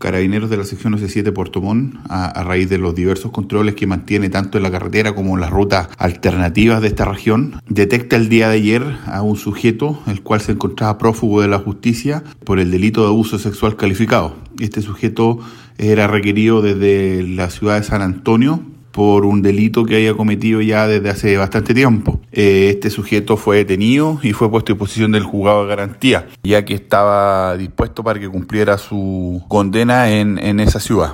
Carabineros de la sección OC7 Puerto Montt, a, raíz de los diversos controles que mantiene tanto en la carretera como en las rutas alternativas de esta región, detecta el día de ayer a un sujeto, el cual se encontraba prófugo de la justicia por el delito de abuso sexual calificado. Este sujeto era requerido desde la ciudad de San Antonio por un delito que haya cometido ya desde hace bastante tiempo. Eh, este sujeto fue detenido y fue puesto en posición del juzgado de garantía, ya que estaba dispuesto para que cumpliera su condena en, en esa ciudad.